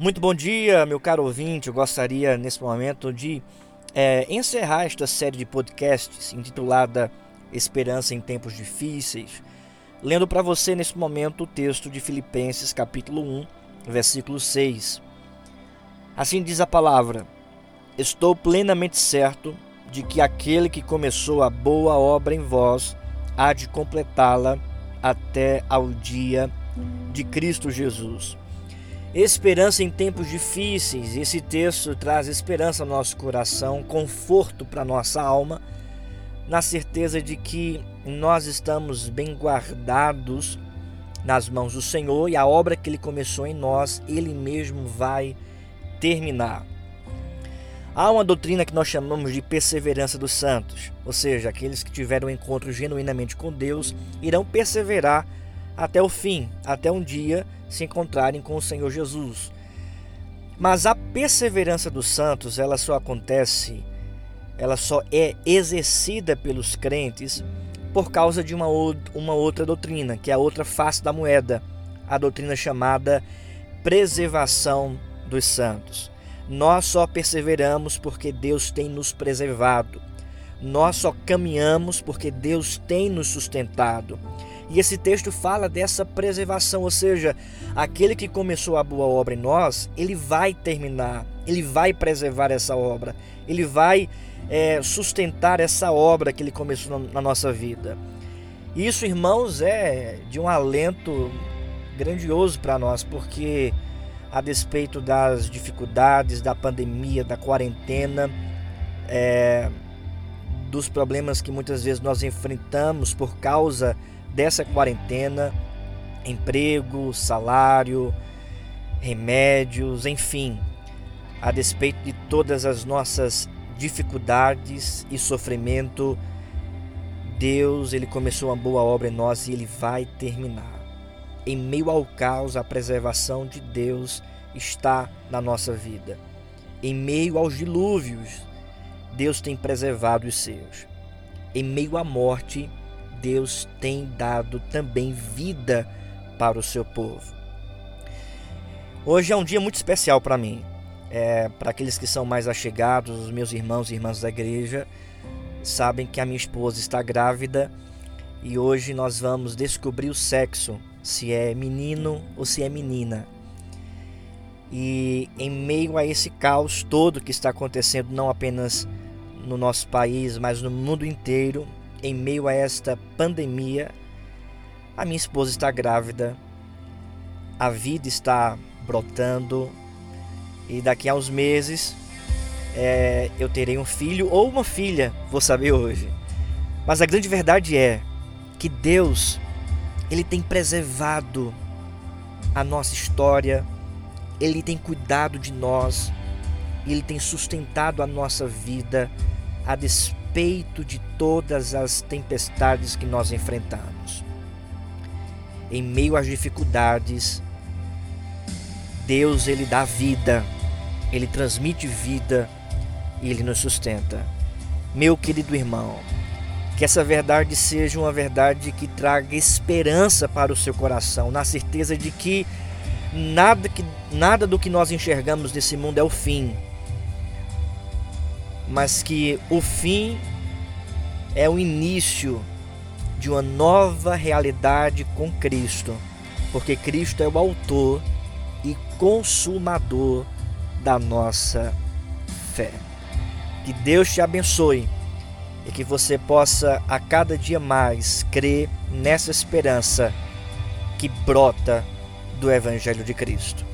Muito bom dia, meu caro ouvinte. Eu gostaria nesse momento de é, encerrar esta série de podcasts intitulada Esperança em Tempos Difíceis, lendo para você nesse momento o texto de Filipenses, capítulo 1, versículo 6. Assim diz a palavra: Estou plenamente certo de que aquele que começou a boa obra em vós há de completá-la até ao dia de Cristo Jesus. Esperança em tempos difíceis. Esse texto traz esperança ao nosso coração, conforto para nossa alma, na certeza de que nós estamos bem guardados nas mãos do Senhor e a obra que ele começou em nós, ele mesmo vai terminar. Há uma doutrina que nós chamamos de perseverança dos santos, ou seja, aqueles que tiveram um encontro genuinamente com Deus irão perseverar até o fim, até um dia se encontrarem com o Senhor Jesus. Mas a perseverança dos santos, ela só acontece, ela só é exercida pelos crentes por causa de uma, uma outra doutrina, que é a outra face da moeda, a doutrina chamada preservação dos santos. Nós só perseveramos porque Deus tem nos preservado. Nós só caminhamos porque Deus tem nos sustentado. E esse texto fala dessa preservação, ou seja, aquele que começou a boa obra em nós, ele vai terminar, ele vai preservar essa obra, ele vai é, sustentar essa obra que ele começou na, nossa vida. Isso, irmãos, é de um alento grandioso para nós, porque a despeito das dificuldades, da pandemia, da quarentena, é, dos problemas que muitas vezes nós enfrentamos por causa dessa quarentena, emprego, salário, remédios, enfim, a despeito de todas as nossas dificuldades e sofrimento, Deus, ele começou uma boa obra em nós e ele vai terminar. Em meio ao caos, a preservação de Deus está na nossa vida. Em meio aos dilúvios, Deus tem preservado os seus. Em meio à morte, Deus tem dado também vida para o seu povo. Hoje é um dia muito especial para mim. É, para aqueles que são mais achegados, os meus irmãos e irmãs da igreja, sabem que a minha esposa está grávida e hoje nós vamos descobrir o sexo, se é menino ou se é menina. E em meio a esse caos todo que está acontecendo, não apenas no nosso país, mas no mundo inteiro, em meio a esta pandemia, a minha esposa está grávida, a vida está brotando e daqui a uns meses é, eu terei um filho ou uma filha, vou saber hoje. Mas a grande verdade é que Deus ele tem preservado a nossa história, ele tem cuidado de nós, ele tem sustentado a nossa vida a despeito respeito de todas as tempestades que nós enfrentamos. Em meio às dificuldades, Deus ele dá vida, ele transmite vida e ele nos sustenta. Meu querido irmão, que essa verdade seja uma verdade que traga esperança para o seu coração, na certeza de que nada, que, nada do que nós enxergamos nesse mundo é o fim mas que o fim é o início de uma nova realidade com Cristo, porque Cristo é o autor e consumador da nossa fé. Que Deus te abençoe e que você possa a cada dia mais crer nessa esperança que brota do Evangelho de Cristo.